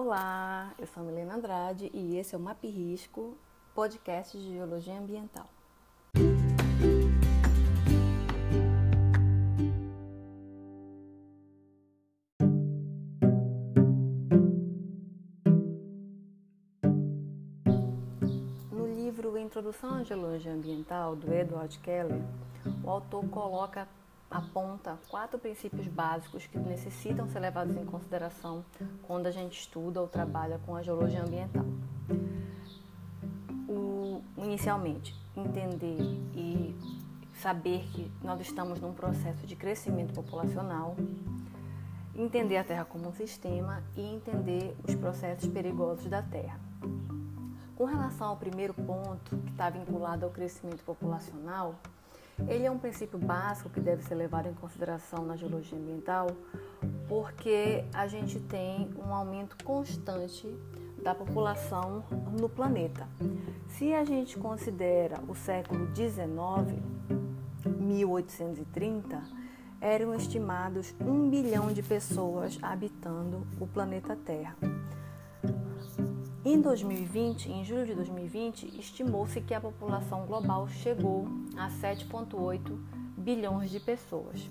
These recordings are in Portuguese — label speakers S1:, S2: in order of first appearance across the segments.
S1: Olá, eu sou Milena Andrade e esse é o Map Risco, podcast de Geologia Ambiental. No livro Introdução à Geologia Ambiental, do Edward Keller, o autor coloca aponta quatro princípios básicos que necessitam ser levados em consideração quando a gente estuda ou trabalha com a geologia ambiental. O, inicialmente, entender e saber que nós estamos num processo de crescimento populacional, entender a Terra como um sistema e entender os processos perigosos da Terra. Com relação ao primeiro ponto, que está vinculado ao crescimento populacional, ele é um princípio básico que deve ser levado em consideração na geologia ambiental, porque a gente tem um aumento constante da população no planeta. Se a gente considera o século XIX, 1830, eram estimados um bilhão de pessoas habitando o planeta Terra. Em 2020, em julho de 2020, estimou-se que a população global chegou a 7,8 bilhões de pessoas.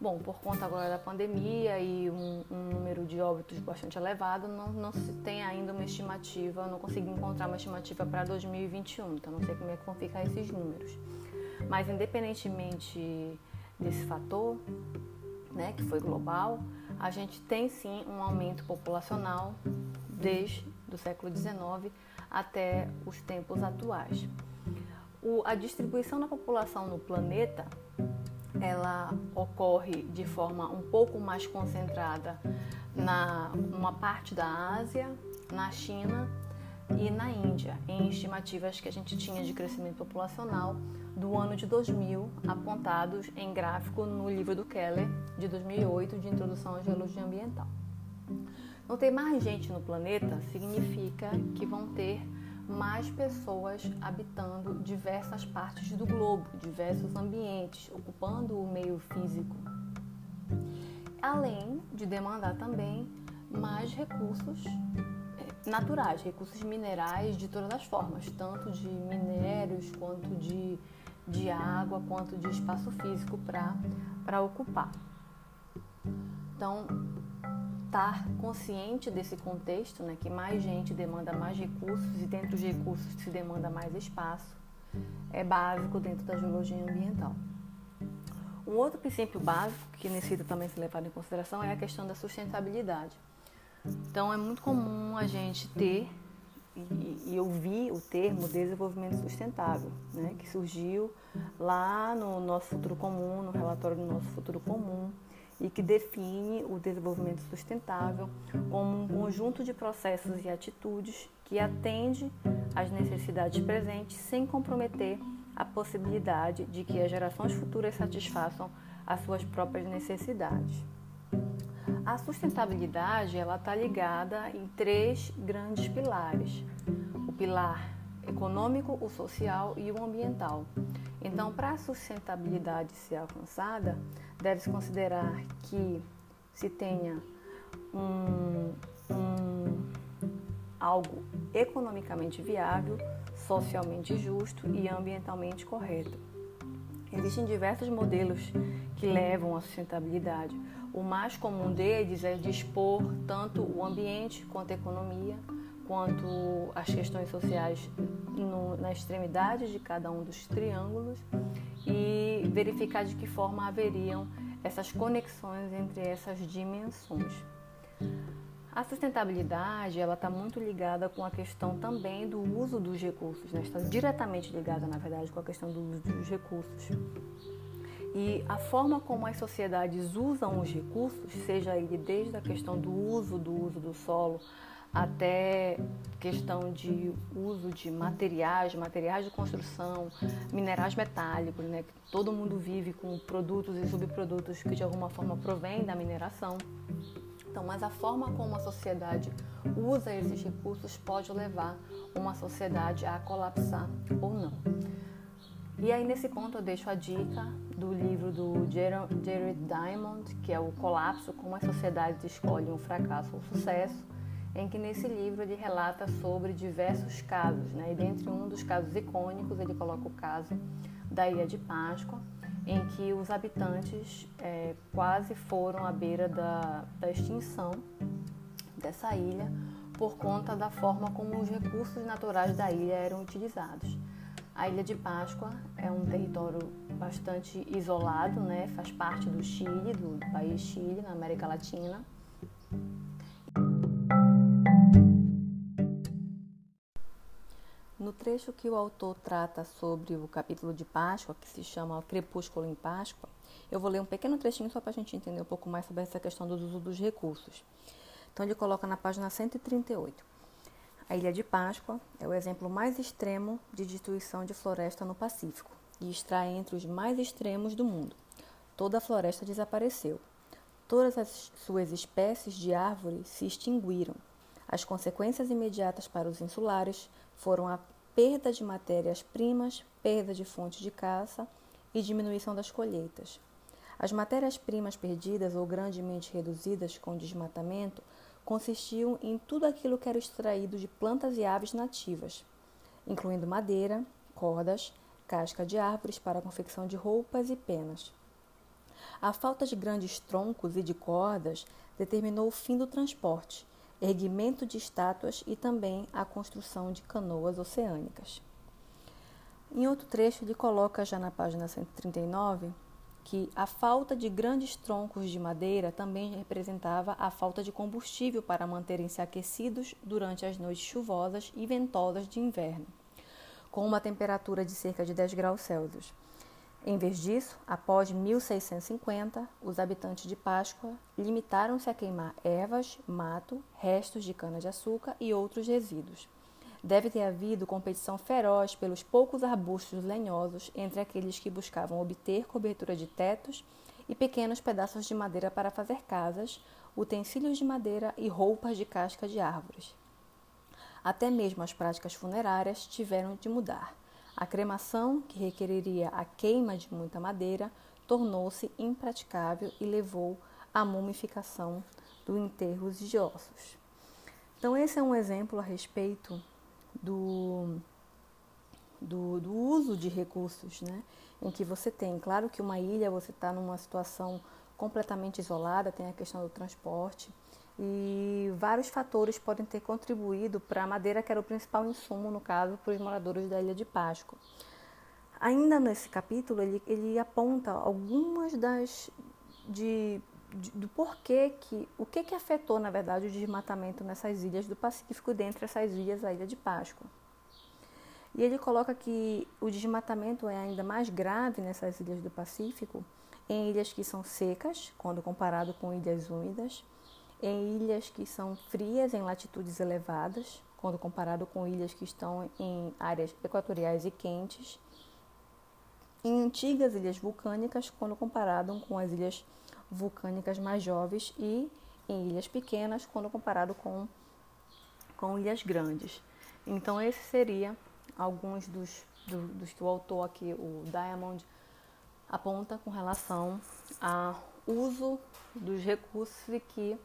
S1: Bom, por conta agora da pandemia e um, um número de óbitos bastante elevado, não, não, se tem ainda uma estimativa, não consegui encontrar uma estimativa para 2021, então não sei como é que vão ficar esses números. Mas independentemente desse fator, né, que foi global, a gente tem sim um aumento populacional desde do século XIX até os tempos atuais. O, a distribuição da população no planeta ela ocorre de forma um pouco mais concentrada na uma parte da Ásia, na China e na Índia, em estimativas que a gente tinha de crescimento populacional do ano de 2000, apontados em gráfico no livro do Keller de 2008 de Introdução à Geologia Ambiental. Não ter mais gente no planeta significa que vão ter mais pessoas habitando diversas partes do globo, diversos ambientes, ocupando o meio físico. Além de demandar também mais recursos eh, naturais, recursos minerais de todas as formas, tanto de minérios quanto de, de água, quanto de espaço físico para ocupar. Então, estar consciente desse contexto, né, que mais gente demanda mais recursos e dentro dos recursos se demanda mais espaço, é básico dentro da geologia ambiental. Um outro princípio básico que necessita também ser levado em consideração é a questão da sustentabilidade. Então, é muito comum a gente ter e, ouvir o termo desenvolvimento sustentável, né, que surgiu lá no nosso futuro comum, no relatório do nosso futuro comum, e que define o desenvolvimento sustentável como um conjunto de processos e atitudes que atende às necessidades presentes sem comprometer a possibilidade de que as gerações futuras satisfaçam as suas próprias necessidades. A sustentabilidade ela está ligada em três grandes pilares: o pilar econômico, o social e o ambiental. Então, para a sustentabilidade ser alcançada, deve-se considerar que se tenha um, um, algo economicamente viável, socialmente justo e ambientalmente correto. Existem diversos modelos que levam à sustentabilidade. O mais comum deles é dispor tanto o ambiente quanto a economia, quanto as questões sociais no, na extremidade de cada um dos triângulos e verificar de que forma haveriam essas conexões entre essas dimensões. A sustentabilidade ela está muito ligada com a questão também do uso dos recursos, né? está diretamente ligada, na verdade, com a questão do uso dos recursos. E a forma como as sociedades usam os recursos, seja ele desde a questão do uso do uso do solo até questão de uso de materiais, materiais de construção, minerais metálicos, né? Todo mundo vive com produtos e subprodutos que de alguma forma provêm da mineração. Então, mas a forma como a sociedade usa esses recursos pode levar uma sociedade a colapsar ou não. E aí nesse ponto eu deixo a dica do livro do Jared Diamond, que é o Colapso, como as sociedades escolhem o fracasso ou o sucesso em que nesse livro ele relata sobre diversos casos, né? e dentre um dos casos icônicos ele coloca o caso da Ilha de Páscoa, em que os habitantes é, quase foram à beira da, da extinção dessa ilha por conta da forma como os recursos naturais da ilha eram utilizados. A Ilha de Páscoa é um território bastante isolado, né? faz parte do Chile, do país Chile, na América Latina. Trecho que o autor trata sobre o capítulo de Páscoa, que se chama Crepúsculo em Páscoa, eu vou ler um pequeno trechinho só para a gente entender um pouco mais sobre essa questão do uso dos recursos. Então, ele coloca na página 138. A Ilha de Páscoa é o exemplo mais extremo de destruição de floresta no Pacífico e está entre os mais extremos do mundo. Toda a floresta desapareceu. Todas as suas espécies de árvores se extinguiram. As consequências imediatas para os insulares foram a perda de matérias-primas, perda de fontes de caça e diminuição das colheitas. As matérias-primas perdidas ou grandemente reduzidas com desmatamento consistiam em tudo aquilo que era extraído de plantas e aves nativas, incluindo madeira, cordas, casca de árvores para a confecção de roupas e penas. A falta de grandes troncos e de cordas determinou o fim do transporte, erguimento de estátuas e também a construção de canoas oceânicas. Em outro trecho, ele coloca já na página 139 que a falta de grandes troncos de madeira também representava a falta de combustível para manterem-se aquecidos durante as noites chuvosas e ventosas de inverno, com uma temperatura de cerca de 10 graus Celsius. Em vez disso, após 1650, os habitantes de Páscoa limitaram-se a queimar ervas, mato, restos de cana-de-açúcar e outros resíduos. Deve ter havido competição feroz pelos poucos arbustos lenhosos entre aqueles que buscavam obter cobertura de tetos e pequenos pedaços de madeira para fazer casas, utensílios de madeira e roupas de casca de árvores. Até mesmo as práticas funerárias tiveram de mudar. A cremação, que requeriria a queima de muita madeira, tornou-se impraticável e levou à mumificação do enterro de ossos. Então, esse é um exemplo a respeito do, do, do uso de recursos, né? em que você tem, claro que uma ilha você está numa situação completamente isolada, tem a questão do transporte e vários fatores podem ter contribuído para a madeira, que era o principal insumo, no caso, para os moradores da Ilha de Páscoa. Ainda nesse capítulo, ele, ele aponta algumas das. De, de, do porquê que. O que, que afetou, na verdade, o desmatamento nessas ilhas do Pacífico, dentre essas ilhas, a Ilha de Páscoa. E ele coloca que o desmatamento é ainda mais grave nessas ilhas do Pacífico, em ilhas que são secas, quando comparado com ilhas úmidas, em ilhas que são frias em latitudes elevadas, quando comparado com ilhas que estão em áreas equatoriais e quentes, em antigas ilhas vulcânicas, quando comparado com as ilhas vulcânicas mais jovens e em ilhas pequenas, quando comparado com, com ilhas grandes. Então, esse seria alguns dos, do, dos que o autor aqui, o Diamond, aponta com relação ao uso dos recursos e que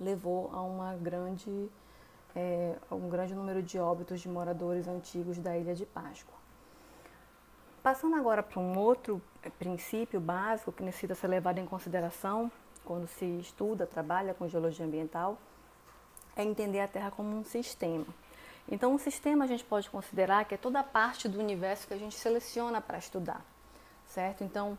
S1: levou a uma grande, é, um grande número de óbitos de moradores antigos da Ilha de Páscoa. Passando agora para um outro é, princípio básico que necessita ser levado em consideração quando se estuda, trabalha com geologia ambiental, é entender a Terra como um sistema. Então, um sistema a gente pode considerar que é toda a parte do universo que a gente seleciona para estudar, certo? Então,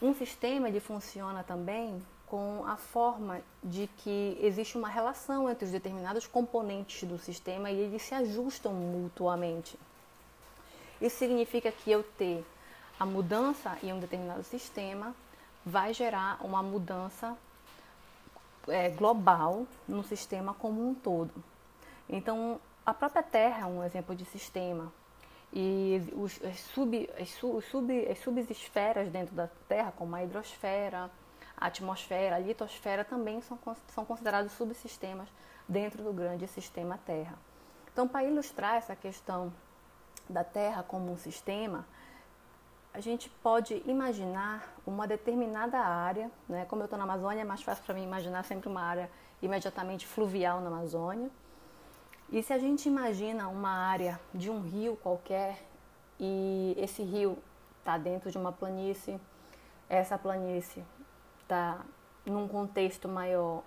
S1: um sistema ele funciona também com a forma de que existe uma relação entre os determinados componentes do sistema e eles se ajustam mutuamente. Isso significa que eu ter a mudança em um determinado sistema vai gerar uma mudança é, global no sistema como um todo. Então, a própria Terra é um exemplo de sistema. E os, as, sub, as, sub, as subesferas dentro da Terra, como a hidrosfera, a atmosfera, a litosfera, também são, são considerados subsistemas dentro do grande sistema Terra. Então, para ilustrar essa questão da Terra como um sistema, a gente pode imaginar uma determinada área, né? como eu estou na Amazônia, é mais fácil para mim imaginar sempre uma área imediatamente fluvial na Amazônia. E se a gente imagina uma área de um rio qualquer e esse rio está dentro de uma planície, essa planície está num contexto maior,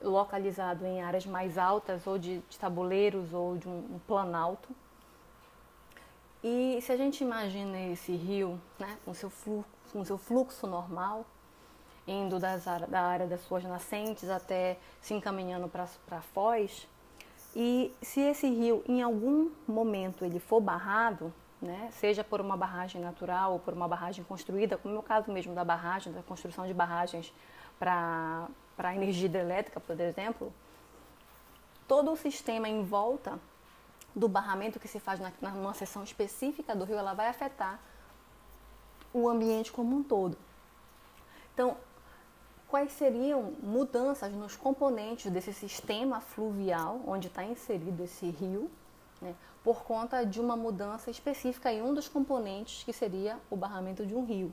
S1: localizado em áreas mais altas, ou de, de tabuleiros, ou de um, um planalto. E se a gente imagina esse rio né, com, seu fluxo, com seu fluxo normal, indo das, da área das suas nascentes até se encaminhando para a foz, e se esse rio em algum momento ele for barrado, né, seja por uma barragem natural ou por uma barragem construída, como é o caso mesmo da barragem, da construção de barragens para energia hidrelétrica, por exemplo, todo o sistema em volta do barramento que se faz na, numa seção específica do rio, ela vai afetar o ambiente como um todo. Então, quais seriam mudanças nos componentes desse sistema fluvial onde está inserido esse rio, né, por conta de uma mudança específica em um dos componentes que seria o barramento de um rio.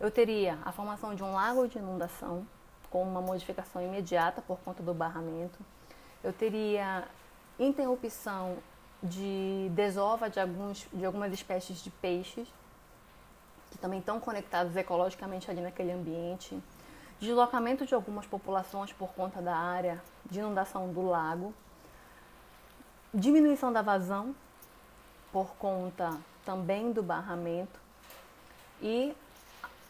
S1: Eu teria a formação de um lago de inundação, com uma modificação imediata por conta do barramento. Eu teria interrupção de desova de, alguns, de algumas espécies de peixes, que também estão conectados ecologicamente ali naquele ambiente. Deslocamento de algumas populações por conta da área de inundação do lago. Diminuição da vazão por conta também do barramento. E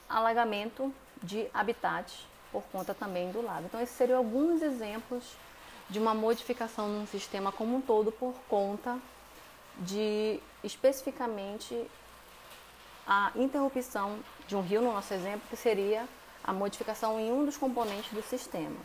S1: alagamento de habitats por conta também do lago. Então, esses seriam alguns exemplos de uma modificação num sistema como um todo por conta de especificamente a interrupção de um rio, no nosso exemplo, que seria a modificação em um dos componentes do sistema.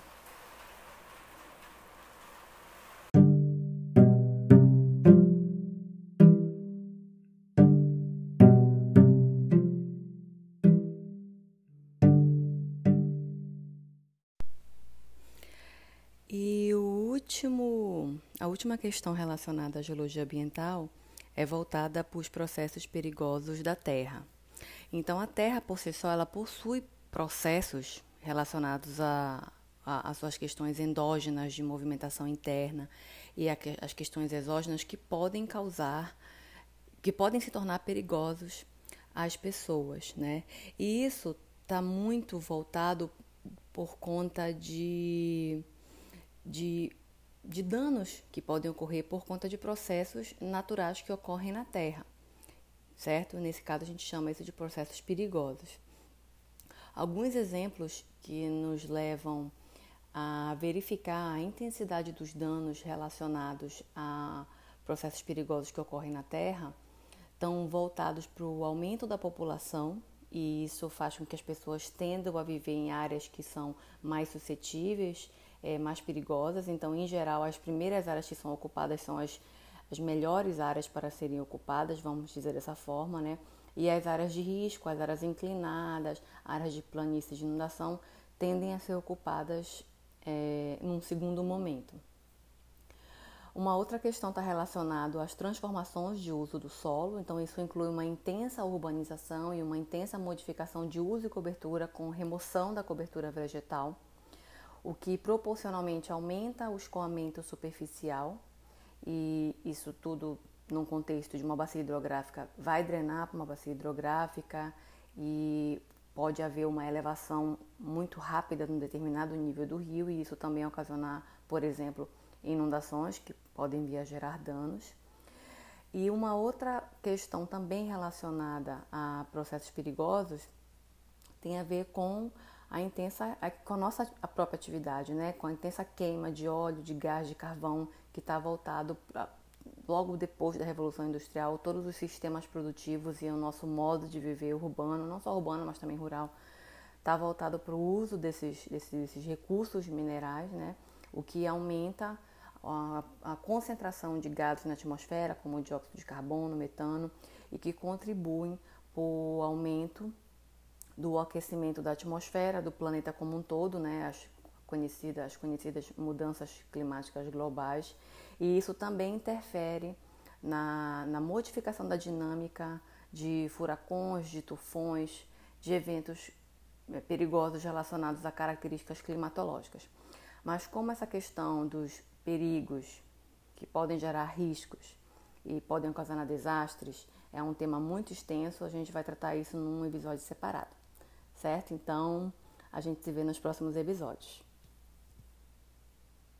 S1: Última questão relacionada à geologia ambiental é voltada para os processos perigosos da Terra. Então, a Terra, por si só, ela possui processos relacionados a, a, a suas questões endógenas de movimentação interna e a, as questões exógenas que podem causar, que podem se tornar perigosos às pessoas, né? E isso está muito voltado por conta de, de de danos que podem ocorrer por conta de processos naturais que ocorrem na Terra, certo? Nesse caso, a gente chama isso de processos perigosos. Alguns exemplos que nos levam a verificar a intensidade dos danos relacionados a processos perigosos que ocorrem na Terra estão voltados para o aumento da população e isso faz com que as pessoas tendam a viver em áreas que são mais suscetíveis é, mais perigosas. Então, em geral, as primeiras áreas que são ocupadas são as, as melhores áreas para serem ocupadas, vamos dizer dessa forma, né? E as áreas de risco, as áreas inclinadas, áreas de planície de inundação, tendem a ser ocupadas é, num segundo momento. Uma outra questão está relacionada às transformações de uso do solo, então isso inclui uma intensa urbanização e uma intensa modificação de uso e cobertura com remoção da cobertura vegetal o que proporcionalmente aumenta o escoamento superficial e isso tudo num contexto de uma bacia hidrográfica vai drenar para uma bacia hidrográfica e pode haver uma elevação muito rápida num determinado nível do rio e isso também ocasionar, por exemplo, inundações que podem vir a gerar danos. E uma outra questão também relacionada a processos perigosos tem a ver com a intensa com a nossa a própria atividade, né? Com a intensa queima de óleo, de gás, de carvão que está voltado pra, logo depois da revolução industrial, todos os sistemas produtivos e o nosso modo de viver urbano, não só urbano, mas também rural, está voltado para o uso desses, desses, desses, recursos minerais, né? O que aumenta a, a concentração de gases na atmosfera, como o dióxido de carbono, metano, e que contribuem para o aumento do aquecimento da atmosfera, do planeta como um todo, né, as conhecidas, as conhecidas mudanças climáticas globais, e isso também interfere na, na modificação da dinâmica de furacões, de tufões, de eventos eh, perigosos relacionados a características climatológicas. Mas como essa questão dos perigos que podem gerar riscos e podem ocasionar desastres é um tema muito extenso, a gente vai tratar isso num episódio separado, certo? Então, a gente se vê nos próximos episódios.